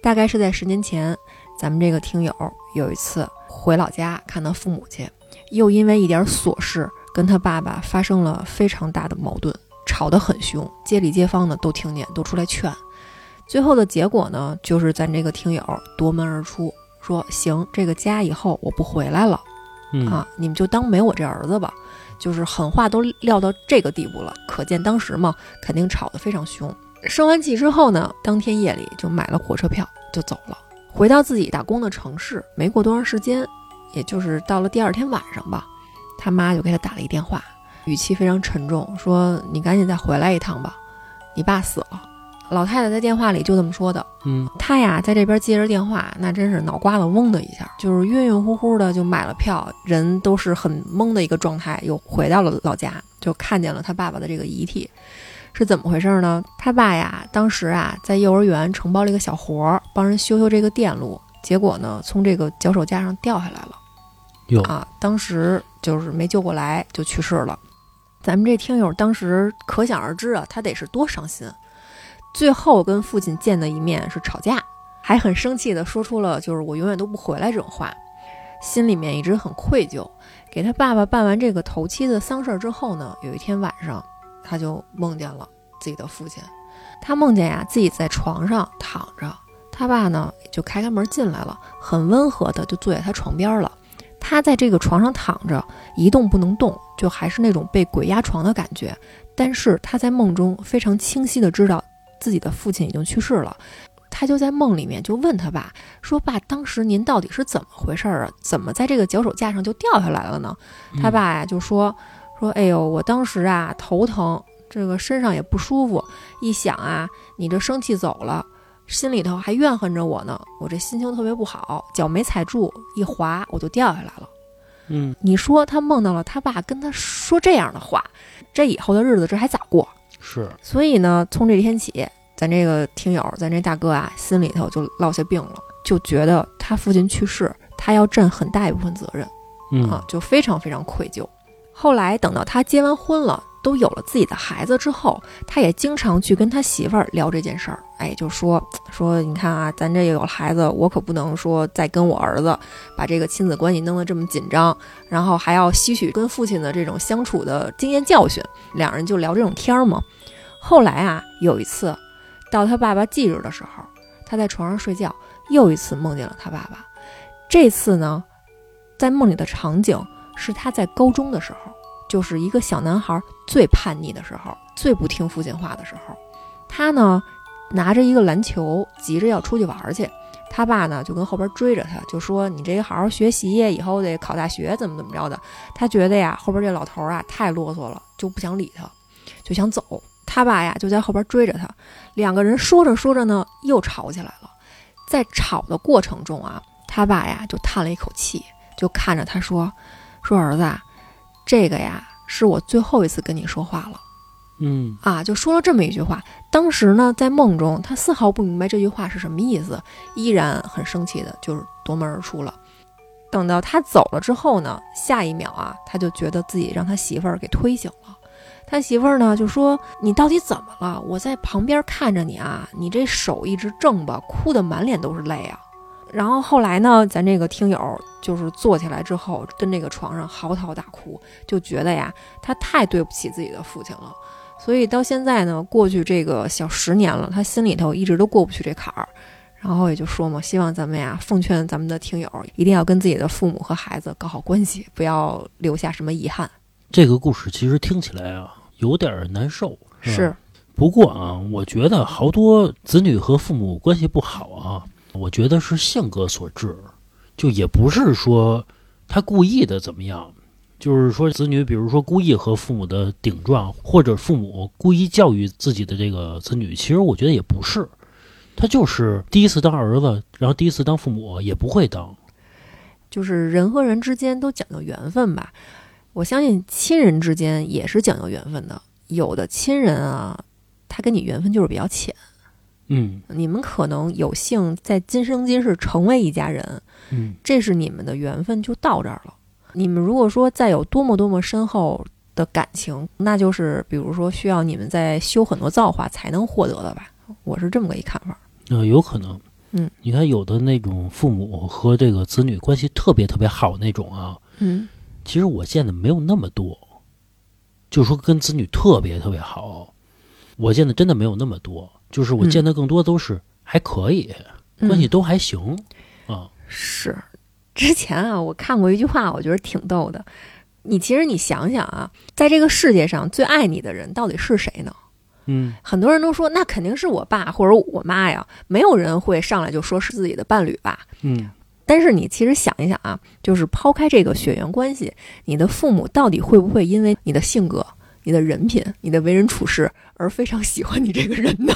大概是在十年前，咱们这个听友有一次回老家看到父母去，又因为一点琐事跟他爸爸发生了非常大的矛盾，吵得很凶，街里街坊呢都听见，都出来劝。最后的结果呢，就是咱这个听友夺门而出，说行，这个家以后我不回来了。嗯啊，你们就当没我这儿子吧，就是狠话都撂到这个地步了，可见当时嘛，肯定吵得非常凶。生完气之后呢，当天夜里就买了火车票就走了，回到自己打工的城市。没过多长时间，也就是到了第二天晚上吧，他妈就给他打了一电话，语气非常沉重，说：“你赶紧再回来一趟吧，你爸死了。”老太太在电话里就这么说的。嗯他呀，在这边接着电话，那真是脑瓜子嗡的一下，就是晕晕乎乎的就买了票，人都是很懵的一个状态，又回到了老家，就看见了他爸爸的这个遗体，是怎么回事呢？他爸呀，当时啊在幼儿园承包了一个小活儿，帮人修修这个电路，结果呢从这个脚手架上掉下来了。哟啊，当时就是没救过来就去世了。咱们这听友当时可想而知啊，他得是多伤心。最后跟父亲见的一面是吵架，还很生气的说出了就是我永远都不回来这种话，心里面一直很愧疚。给他爸爸办完这个头七的丧事儿之后呢，有一天晚上，他就梦见了自己的父亲。他梦见呀自己在床上躺着，他爸呢就开开门进来了，很温和的就坐在他床边了。他在这个床上躺着，一动不能动，就还是那种被鬼压床的感觉。但是他在梦中非常清晰的知道自己的父亲已经去世了。他就在梦里面就问他爸说：“爸，当时您到底是怎么回事儿啊？怎么在这个脚手架上就掉下来了呢？”他爸呀就说：“说哎呦，我当时啊头疼，这个身上也不舒服，一想啊，你这生气走了。”心里头还怨恨着我呢，我这心情特别不好，脚没踩住，一滑我就掉下来了。嗯你说他梦到了他爸跟他说这样的话，这以后的日子这还咋过？是所以呢，从这天起，咱这个听友，咱这大哥啊，心里头就落下病了，就觉得他父亲去世，他要占很大一部分责任嗯啊，就非常非常愧疚。后来等到他结完婚了，都有了自己的孩子之后，他也经常去跟他媳妇儿聊这件事儿。哎，就说说，你看啊，咱这有了孩子，我可不能说再跟我儿子把这个亲子关系弄得这么紧张，然后还要吸取跟父亲的这种相处的经验教训。两人就聊这种天儿嘛。后来啊，有一次到他爸爸忌日的时候，他在床上睡觉，又一次梦见了他爸爸。这次呢，在梦里的场景是他在高中的时候，就是一个小男孩最叛逆的时候，最不听父亲话的时候。他呢拿着一个篮球，急着要出去玩去。他爸呢就跟后边追着他，就说：“你这个好好学习，以后得考大学，怎么怎么着的。”他觉得呀，后边这老头啊太啰嗦了，就不想理他，就想走。他爸呀就在后边追着他，两个人说着说着呢又吵起来了。在吵的过程中啊，他爸呀就叹了一口气，就看着他说：“说儿子，这个呀是我最后一次跟你说话了。”嗯啊，就说了这么一句话。当时呢，在梦中，他丝毫不明白这句话是什么意思，依然很生气的，就是夺门而出了。等到他走了之后呢，下一秒啊，他就觉得自己让他媳妇儿给推醒了。他媳妇儿呢就说：“你到底怎么了？我在旁边看着你啊，你这手一直正吧，哭得满脸都是泪啊。”然后后来呢，咱这个听友就是坐起来之后，跟这个床上嚎啕大哭，就觉得呀，他太对不起自己的父亲了。所以到现在呢，过去这个小十年了，他心里头一直都过不去这坎儿。然后也就说嘛，希望咱们呀，奉劝咱们的听友一定要跟自己的父母和孩子搞好关系，不要留下什么遗憾。这个故事其实听起来啊有点儿难受，是是，不过啊，我觉得好多子女和父母关系不好啊，我觉得是性格所致，就也不是说他故意的怎么样，就是说子女，比如说故意和父母的顶撞，或者父母故意教育自己的这个子女，其实我觉得也不是，他就是第一次当儿子，然后第一次当父母也不会当，就是人和人之间都讲究缘分吧。我相信亲人之间也是讲究缘分的，有的亲人啊，他跟你缘分就是比较浅。嗯你们可能有幸在今生今世成为一家人，嗯这是你们的缘分就到这儿了。你们如果说再有多么多么深厚的感情，那就是比如说需要你们再修很多造化才能获得的吧。我是这么个一看法。呃，有可能，嗯，你看有的那种父母和这个子女关系特别特别好那种啊，嗯其实我见的没有那么多，就是说跟子女特别特别好，我见的真的没有那么多。就是我嗯见的更多都是还可以，关系嗯都还行啊。是。之前啊，我看过一句话，我觉得挺逗的。你其实你想想啊，在这个世界上最爱你的人到底是谁呢？嗯很多人都说那肯定是我爸或者我妈呀，没有人会上来就说是自己的伴侣吧。嗯但是你其实想一想啊，就是抛开这个血缘关系，你的父母到底会不会因为你的性格、你的人品、你的为人处事而非常喜欢你这个人呢？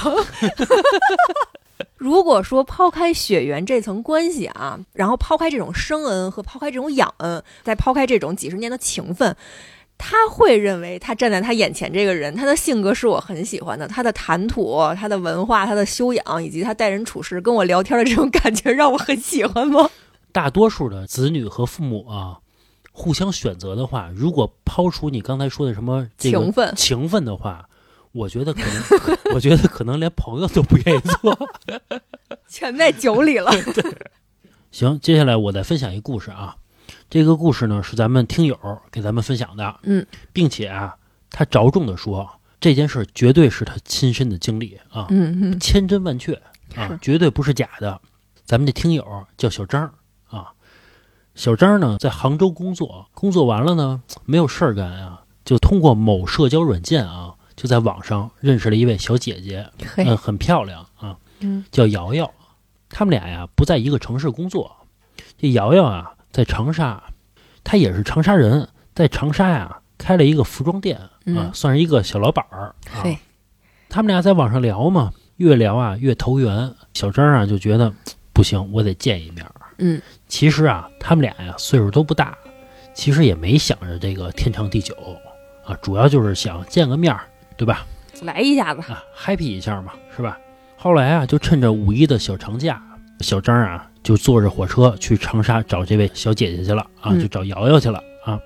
如果说抛开血缘这层关系啊，然后抛开这种生恩和抛开这种养恩，再抛开这种几十年的情分，他会认为他站在他眼前这个人，他的性格是我很喜欢的，他的谈吐、他的文化、他的修养，以及他待人处事、跟我聊天的这种感觉，让我很喜欢吗？大多数的子女和父母啊，互相选择的话，如果抛除你刚才说的什么这个情分情分的话，我觉得可能，我觉得可能连朋友都不愿意做。全在酒里了。行，接下来我再分享一个故事啊。这个故事呢是咱们听友给咱们分享的，嗯，并且啊，他着重的说这件事绝对是他亲身的经历啊，嗯嗯千真万确啊是，绝对不是假的。咱们这听友叫小张啊，小张呢在杭州工作，工作完了呢没有事儿干啊，就通过某社交软件啊，就在网上认识了一位小姐姐，嗯，很漂亮啊，嗯叫瑶瑶。他们俩呀不在一个城市工作，这瑶瑶啊在长沙，她也是长沙人，在长沙呀开了一个服装店啊，嗯算是一个小老板儿啊。他们俩在网上聊嘛，越聊啊越投缘。小张啊就觉得 不行，我得见一面儿。嗯其实啊，他们俩呀岁数都不大，其实也没想着这个天长地久啊，主要就是想见个面儿，对吧？来一下子。啊，happy 一下嘛，是吧？后来啊，就趁着五一的小长假，小张啊就坐着火车去长沙找这位小姐姐去了啊，嗯就找瑶瑶去了啊。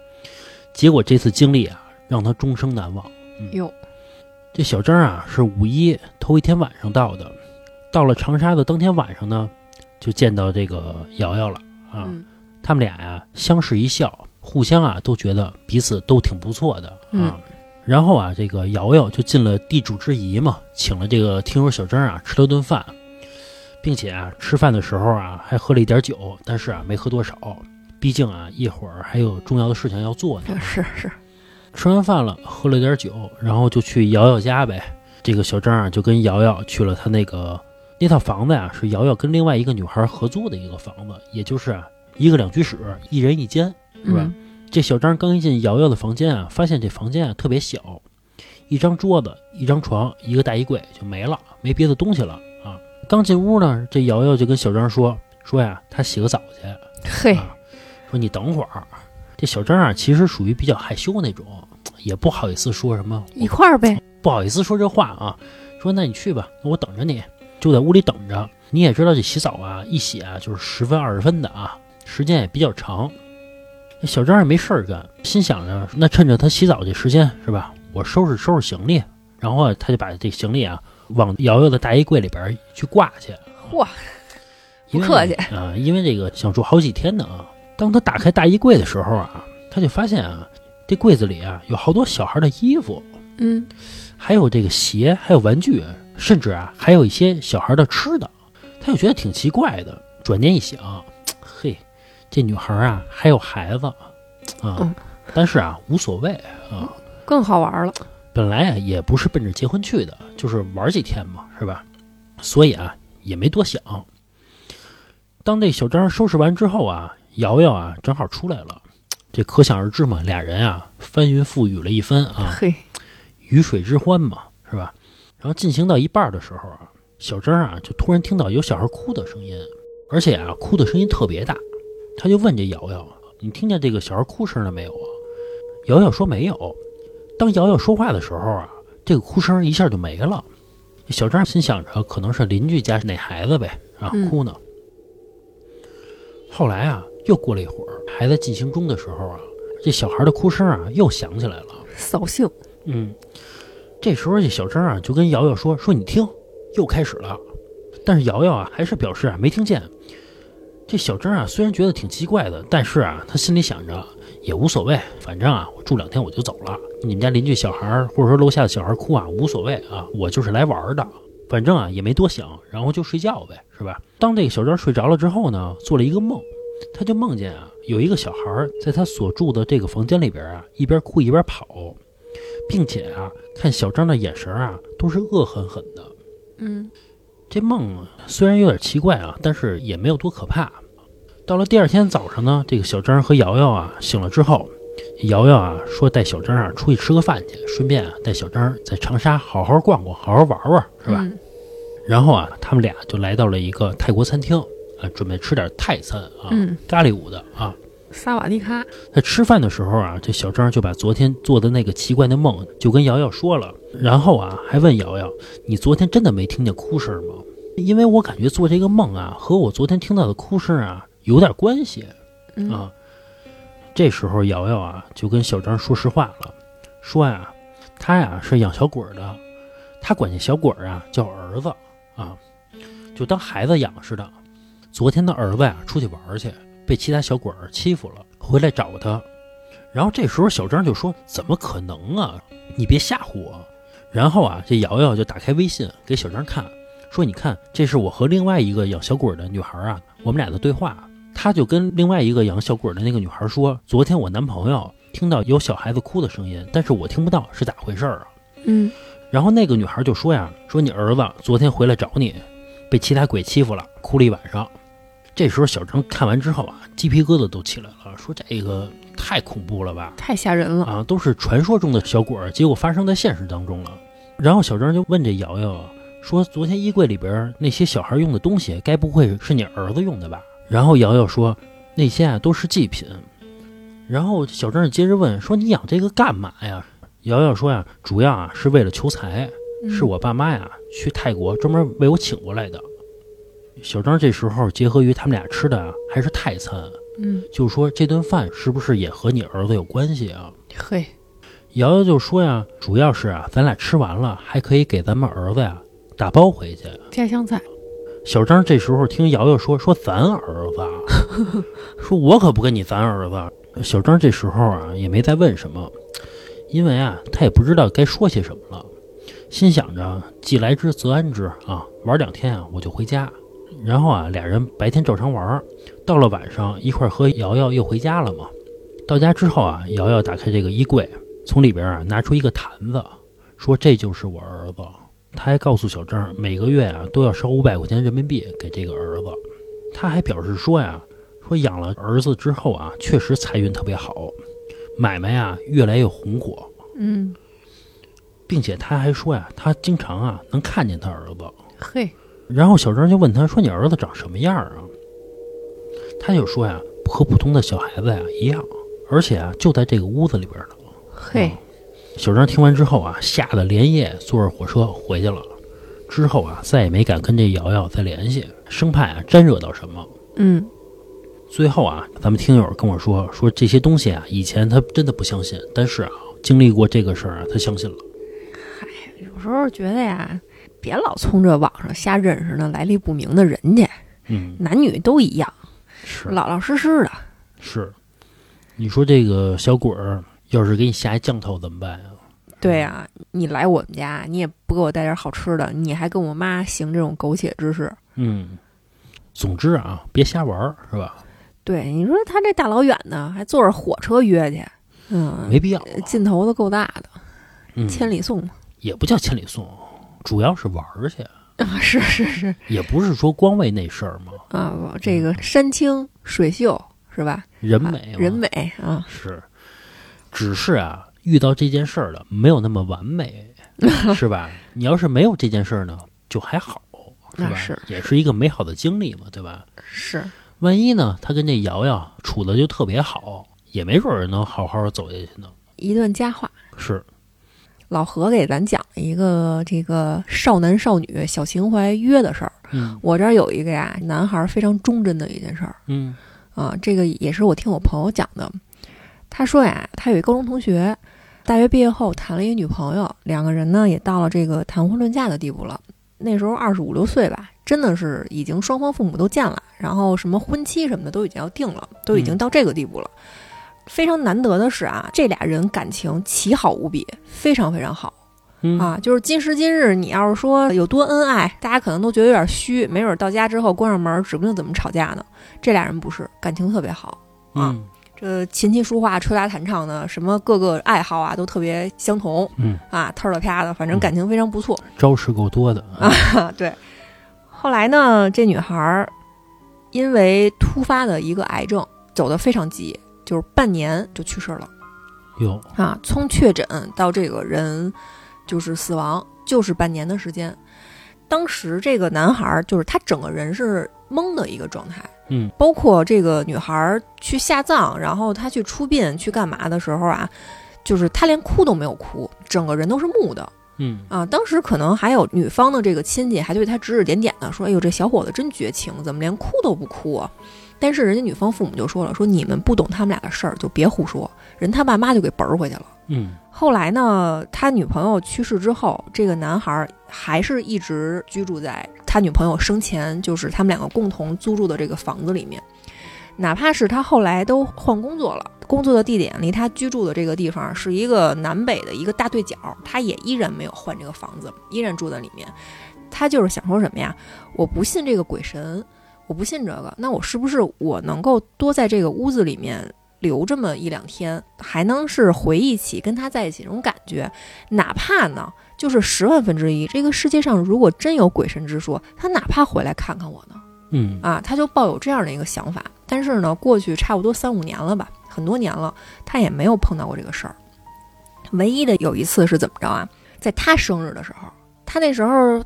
结果这次经历啊，让他终生难忘。哟，这小张啊是五一头一天晚上到的，到了长沙的当天晚上呢，就见到这个瑶瑶了啊。嗯他们俩呀相视一笑，互相啊都觉得彼此都挺不错的啊。嗯然后啊，这个瑶瑶就尽了地主之谊嘛，请了这个听友小张啊吃了顿饭，并且啊吃饭的时候啊还喝了一点酒，但是啊没喝多少，毕竟啊一会儿还有重要的事情要做呢。是是，吃完饭了，喝了点酒，然后就去瑶瑶家呗。这个小张啊就跟瑶瑶去了他那个那套房子呀、是瑶瑶跟另外一个女孩合租的一个房子，也就是啊一个两居室，一人一间，是吧？嗯这小张刚一进瑶瑶的房间啊，发现这房间啊特别小，一张桌子、一张床、一个大衣柜就没了，没别的东西了啊。刚进屋呢，这瑶瑶就跟小张说说呀，她洗个澡去，嘿，啊，说你等会儿。这小张啊，其实属于比较害羞那种，也不好意思说什么，一块儿呗。不好意思说这话啊。说那你去吧，那我等着你，就在屋里等着。你也知道这洗澡啊，一洗啊就是十分二十分的啊，时间也比较长。小张也没事儿干，心想着那趁着他洗澡这时间是吧，我收拾收拾行李，然后啊他就把这行李啊往瑶瑶的大衣柜里边去挂去。嚯，不客气啊、因为这个想住好几天呢啊。当他打开大衣柜的时候啊，他就发现啊，这柜子里啊有好多小孩的衣服，嗯还有这个鞋，还有玩具，甚至啊还有一些小孩的吃的。他就觉得挺奇怪的。转念一想，嘿，这女孩啊还有孩子啊，嗯但是啊无所谓啊。更好玩了。本来啊也不是奔着结婚去的，就是玩几天嘛，是吧？所以啊也没多想。当那小张收拾完之后啊，瑶瑶啊正好出来了，这可想而知嘛，俩人啊翻云覆雨了一番啊，嘿，鱼水之欢嘛，是吧？然后进行到一半的时候啊，小张啊就突然听到有小孩哭的声音，而且啊哭的声音特别大，他就问这瑶瑶：“你听见这个小孩哭声了没有啊？”瑶瑶说没有。当瑶瑶说话的时候啊，这个哭声一下就没了。小张心想着可能是邻居家那孩子呗，啊嗯哭呢。后来啊，又过了一会儿，还在进行中的时候啊，这小孩的哭声啊又响起来了。扫兴。嗯，这时候这小张啊就跟瑶瑶说：“说你听，又开始了。”但是瑶瑶啊还是表示啊没听见。这小张啊虽然觉得挺奇怪的，但是啊他心里想着也无所谓，反正啊我住两天我就走了。你们家邻居小孩或者说楼下的小孩哭啊无所谓啊，我就是来玩的，反正啊也没多想，然后就睡觉呗，是吧？当这个小张睡着了之后呢，做了一个梦，他就梦见啊有一个小孩在他所住的这个房间里边啊一边哭一边跑。并且啊，看小张的眼神啊，都是恶狠狠的。嗯这梦啊虽然有点奇怪啊，但是也没有多可怕。到了第二天早上呢，这个小张和瑶瑶啊醒了之后，瑶瑶啊说带小张啊出去吃个饭去，顺便啊带小张在长沙好好逛逛，好好玩玩，是吧？嗯然后啊，他们俩就来到了一个泰国餐厅啊，准备吃点泰餐啊，嗯，咖喱舞的啊。萨瓦迪卡。在吃饭的时候啊，这小张就把昨天做的那个奇怪的梦就跟瑶瑶说了，然后啊还问瑶瑶：“你昨天真的没听见哭声吗？因为我感觉做这个梦啊和我昨天听到的哭声啊有点关系嗯啊。”这时候瑶瑶啊就跟小张说实话了，说呀，他呀是养小鬼儿的，他管这小鬼儿啊叫儿子啊，就当孩子养似的。昨天的儿子呀出去玩儿去，被其他小鬼儿欺负了，回来找他。然后这时候小张就说：“怎么可能啊？你别吓唬我。”然后啊，这瑶瑶就打开微信给小张看，说：“你看，这是我和另外一个养小鬼儿的女孩啊，我们俩的对话。她就跟另外一个养小鬼儿的那个女孩说，昨天我男朋友听到有小孩子哭的声音，但是我听不到，是咋回事儿啊？”嗯然后那个女孩就说呀：“说你儿子昨天回来找你，被其他鬼欺负了，哭了一晚上。”这时候小张看完之后啊，鸡皮疙瘩都起来了，说这个太恐怖了吧？太吓人了。啊，都是传说中的小鬼儿，结果发生在现实当中了。然后小张就问这瑶瑶啊，说昨天衣柜里边那些小孩用的东西，该不会是你儿子用的吧？然后瑶瑶说那些啊都是祭品。然后小张就接着问说你养这个干嘛呀？瑶瑶说呀，主要啊是为了求财，嗯是我爸妈呀去泰国专门为我请过来的。小张这时候结合于他们俩吃的啊还是泰餐，嗯，就说这顿饭是不是也和你儿子有关系啊？嘿，瑶瑶就说呀，主要是啊，咱俩吃完了还可以给咱们儿子呀打包回去。家乡菜。小张这时候听瑶瑶说说咱儿子啊，说我可不跟你咱儿子。小张这时候啊也没再问什么，因为啊他也不知道该说些什么了，心想着既来之则安之啊，玩两天啊我就回家。然后啊俩人白天照常玩，到了晚上一块儿和瑶瑶又回家了嘛。到家之后啊，瑶瑶打开这个衣柜，从里边啊拿出一个坛子，说这就是我儿子。他还告诉小张，每个月啊都要烧五百块钱人民币给这个儿子。他还表示说呀，说养了儿子之后啊，确实财运特别好，买卖啊越来越红火，嗯，并且他还说呀，他经常啊能看见他儿子。嘿，然后小张就问他说：“你儿子长什么样啊？”他就说呀，和普通的小孩子呀一样，而且啊就在这个屋子里边呢。嘿，小张听完之后啊，吓得连夜坐着火车回去了。之后啊，再也没敢跟这瑶瑶再联系，生怕啊沾惹到什么。嗯最后啊，咱们听友跟我说说这些东西啊，以前他真的不相信，但是啊，经历过这个事儿啊，他相信了。嗨有时候觉得呀，别老从这网上瞎认识那来历不明的人去，嗯，男女都一样，是老老实实的。是。你说这个小鬼儿要是给你下一降头怎么办呀、对呀、你来我们家，你也不给我带点好吃的，你还跟我妈行这种苟且之事。嗯，总之啊，别瞎玩儿，是吧？对，你说他这大老远的，还坐着火车约去，嗯，没必要，劲头子够大的，嗯，千里送嘛。也不叫千里送，主要是玩儿去。啊，是是是也不是说光为那事儿嘛，啊，不这个山清水秀是吧？啊人美嘛人美啊，是，只是啊，遇到这件事儿了没有那么完美，是吧？你要是没有这件事儿呢，就还好，是吧？那是也是一个美好的经历嘛，对吧？是万一呢，他跟这瑶瑶处的就特别好，也没准儿能好好走下去呢。一段佳话。是，老何给咱讲一个这个少男少女小情怀约的事儿。嗯我这儿有一个呀，男孩儿非常忠贞的一件事儿嗯啊，这个也是我听我朋友讲的。他说呀，他有一高中同学，大学毕业后谈了一个女朋友，两个人呢也到了这个谈婚论嫁的地步了。那时候二十五六岁吧，真的是已经双方父母都见了，然后什么婚期什么的都已经要定了，都已经嗯到这个地步了。非常难得的是啊，这俩人感情奇好无比，非常非常好。嗯啊，就是今时今日，你要是说有多恩爱，大家可能都觉得有点虚，没准儿到家之后关上门儿，指不定怎么吵架呢。这俩人不是，感情特别好，嗯这琴棋书画、吹拉弹唱的，什么各个爱好啊，都特别相同嗯，啊，特了啪的，反正嗯感情非常不错。招式够多的啊。啊，对。后来呢，这女孩儿因为突发的一个癌症，走得非常急，就是半年就去世了。有，啊，从确诊到这个人就是死亡，就是半年的时间。当时这个男孩儿就是他整个人是懵的一个状态，嗯包括这个女孩儿去下葬，然后他去出殡去干嘛的时候啊，就是他连哭都没有哭，整个人都是木的嗯啊。当时可能还有女方的这个亲戚还对他指指点点的，说：“哎呦，这小伙子真绝情，怎么连哭都不哭啊？”但是人家女方父母就说了：“说你们不懂他们俩的事儿，就别胡说。”人他爸妈就给嘣儿回去了。嗯后来呢，他女朋友去世之后，这个男孩还是一直居住在他女朋友生前就是他们两个共同租住的这个房子里面。哪怕是他后来都换工作了，工作的地点离他居住的这个地方是一个南北的一个大对角，他也依然没有换这个房子，依然住在里面。他就是想说什么呀？我不信这个鬼神，我不信这个，那我是不是我能够多在这个屋子里面留这么一两天，还能是回忆起跟他在一起那种感觉，哪怕呢就是十万分之一，这个世界上如果真有鬼神之说，他哪怕回来看看我呢？嗯啊，他就抱有这样的一个想法。但是呢，过去差不多三五年了吧，很多年了，他也没有碰到过这个事儿。唯一的有一次是怎么着啊？在他生日的时候，他那时候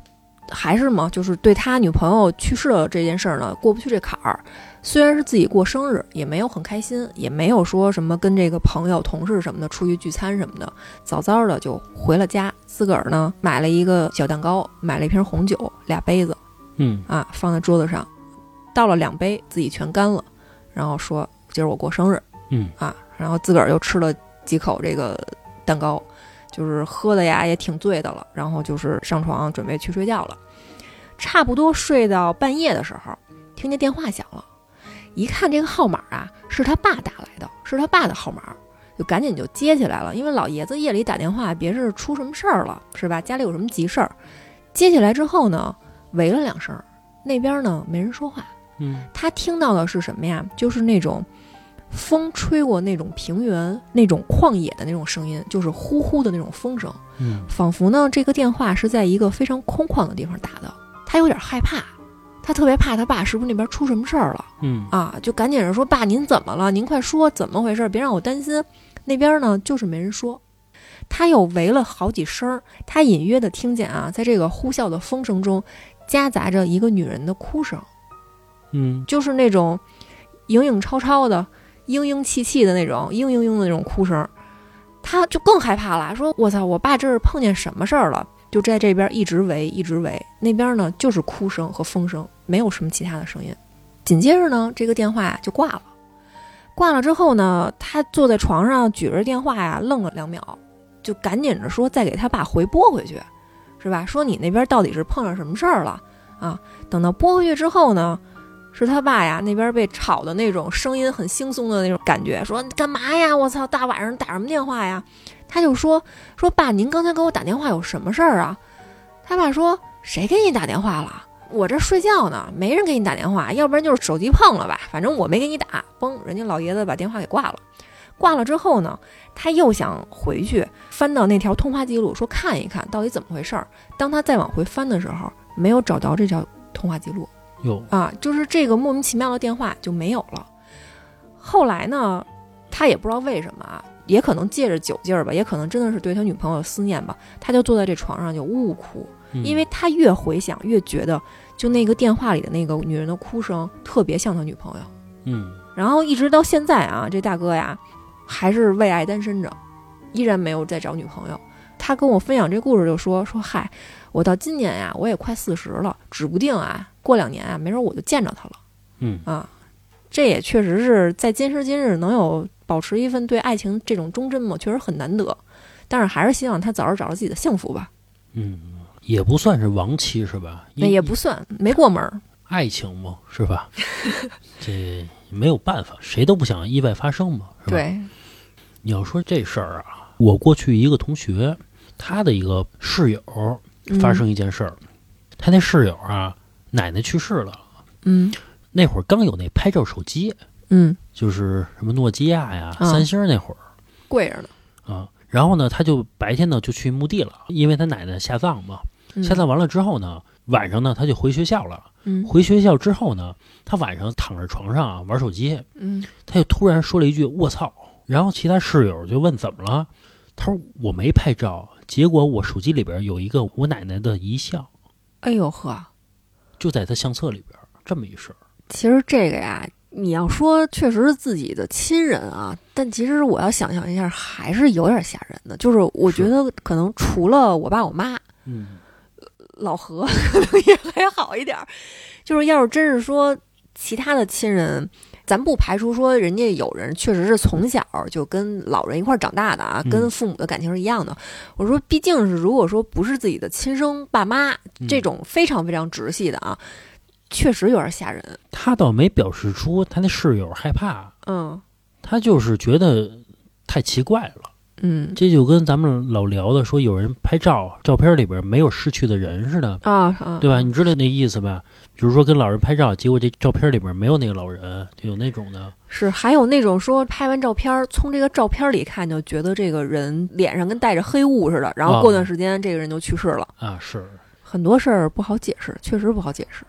还是嘛，就是对他女朋友去世了这件事儿呢，过不去这坎儿。虽然是自己过生日，也没有很开心，也没有说什么跟这个朋友、同事什么的出去聚餐什么的，早早的就回了家，自个儿呢买了一个小蛋糕，买了一瓶红酒，俩杯子，嗯。啊，放在桌子上，倒了两杯，自己全干了，然后说今儿我过生日。嗯。啊，然后自个儿又吃了几口这个蛋糕，就是喝的呀也挺醉的了，然后就是上床准备去睡觉了，差不多睡到半夜的时候，听见电话响了，一看这个号码啊是他爸打来的，是他爸的号码。就赶紧就接起来了，因为老爷子夜里打电话，别是出什么事儿了，是吧？家里有什么急事儿。接起来之后呢，喂了两声，那边呢没人说话，嗯他听到的是什么呀？就是那种风吹过那种平原、那种旷野的那种声音，就是呼呼的那种风声，嗯仿佛呢这个电话是在一个非常空旷的地方打的。他有点害怕，他特别怕他爸是不是那边出什么事儿了嗯啊？就赶紧着说：“爸，您怎么了？您快说怎么回事？别让我担心。”那边呢就是没人说。他又围了好几声，他隐约的听见啊，在这个呼啸的风声中，夹杂着一个女人的哭声。嗯就是那种影影绰绰的、嘤嘤气气的那种嘤嘤嘤的那种哭声，他就更害怕了，说：“我操，我爸这是碰见什么事儿了？”就在这边一直围，一直围，那边呢就是哭声和风声，没有什么其他的声音。紧接着呢，这个电话就挂了。挂了之后呢，他坐在床上举着电话呀，愣了两秒，就赶紧着说再给他爸回拨回去，是吧？说你那边到底是碰上什么事儿了啊？等到拨回去之后呢，是他爸呀那边被吵的那种声音很惺忪的那种感觉，说干嘛呀？我操，大晚上打什么电话呀？他就说说爸，您刚才给我打电话有什么事儿啊？他爸说谁给你打电话了？我这睡觉呢，没人给你打电话，要不然就是手机碰了吧，反正我没给你打。嘣，人家老爷子把电话给挂了。挂了之后呢，他又想回去翻到那条通话记录，说看一看到底怎么回事儿。当他再往回翻的时候，没有找到这条通话记录哟，啊，就是这个莫名其妙的电话就没有了。后来呢，他也不知道为什么啊，也可能借着酒劲儿吧，也可能真的是对他女朋友有思念吧，他就坐在这床上就呜呜哭，嗯因为他越回想越觉得，就那个电话里的那个女人的哭声特别像他女朋友。嗯然后一直到现在啊，这大哥呀还是为爱单身着，依然没有再找女朋友。他跟我分享这故事就说说嗨，我到今年呀，我也快四十了，指不定啊，过两年啊，没准我就见着他了嗯啊。这也确实是在今时今日能有保持一份对爱情这种忠贞嘛，确实很难得。但是还是希望他早日找到自己的幸福吧。嗯，也不算是亡妻是吧？那也不算没过门儿，爱情嘛，是吧？这没有办法，谁都不想意外发生嘛，是吧？对，你要说这事儿啊，我过去一个同学，他的一个室友嗯。发生一件事儿，他那室友啊，奶奶去世了，嗯。那会儿刚有那拍照手机，嗯，就是什么诺基亚呀、啊。三星那会儿。贵着呢。啊。然后呢，他就白天呢就去墓地了，因为他奶奶下葬嘛。嗯。下葬完了之后呢，晚上呢他就回学校了。嗯。回学校之后呢，他晚上躺在床上啊玩手机，嗯。他就突然说了一句“卧槽”，然后其他室友就问怎么了，他说我没拍照，结果我手机里边有一个我奶奶的遗像，哎呦呵。就在她相册里边，这么一事儿。其实这个呀，你要说确实是自己的亲人啊，但其实我要想象一下，还是有点吓人的。就是我觉得可能除了我爸我妈，嗯老何 可能也还好一点儿。就是要是真是说其他的亲人，咱不排除说人家有人确实是从小就跟老人一块儿长大的啊，嗯跟父母的感情是一样的。我说，毕竟是如果说不是自己的亲生爸妈，嗯这种非常非常直系的啊，确实有点吓人。他倒没表示出他那室友害怕，嗯他就是觉得太奇怪了。嗯这就跟咱们老聊的说有人拍照，照片里边没有逝去的人似的，啊啊，对吧？你知道那意思吧？比如说跟老人拍照，结果这照片里边没有那个老人，就有那种的。是，还有那种说拍完照片儿，从这个照片里看就觉得这个人脸上跟带着黑雾似的，然后过段时间这个人就去世了。啊，是，很多事儿不好解释，确实不好解释。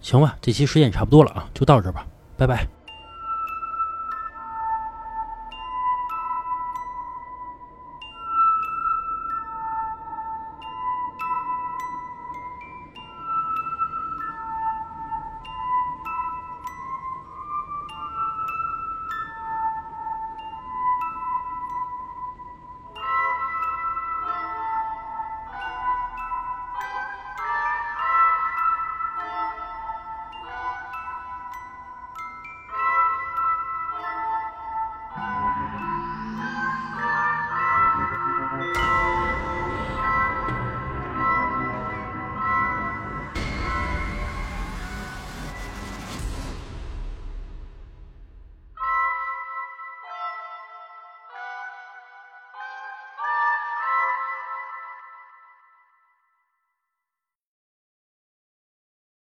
行吧，这期时间也差不多了啊，就到这儿吧，拜拜。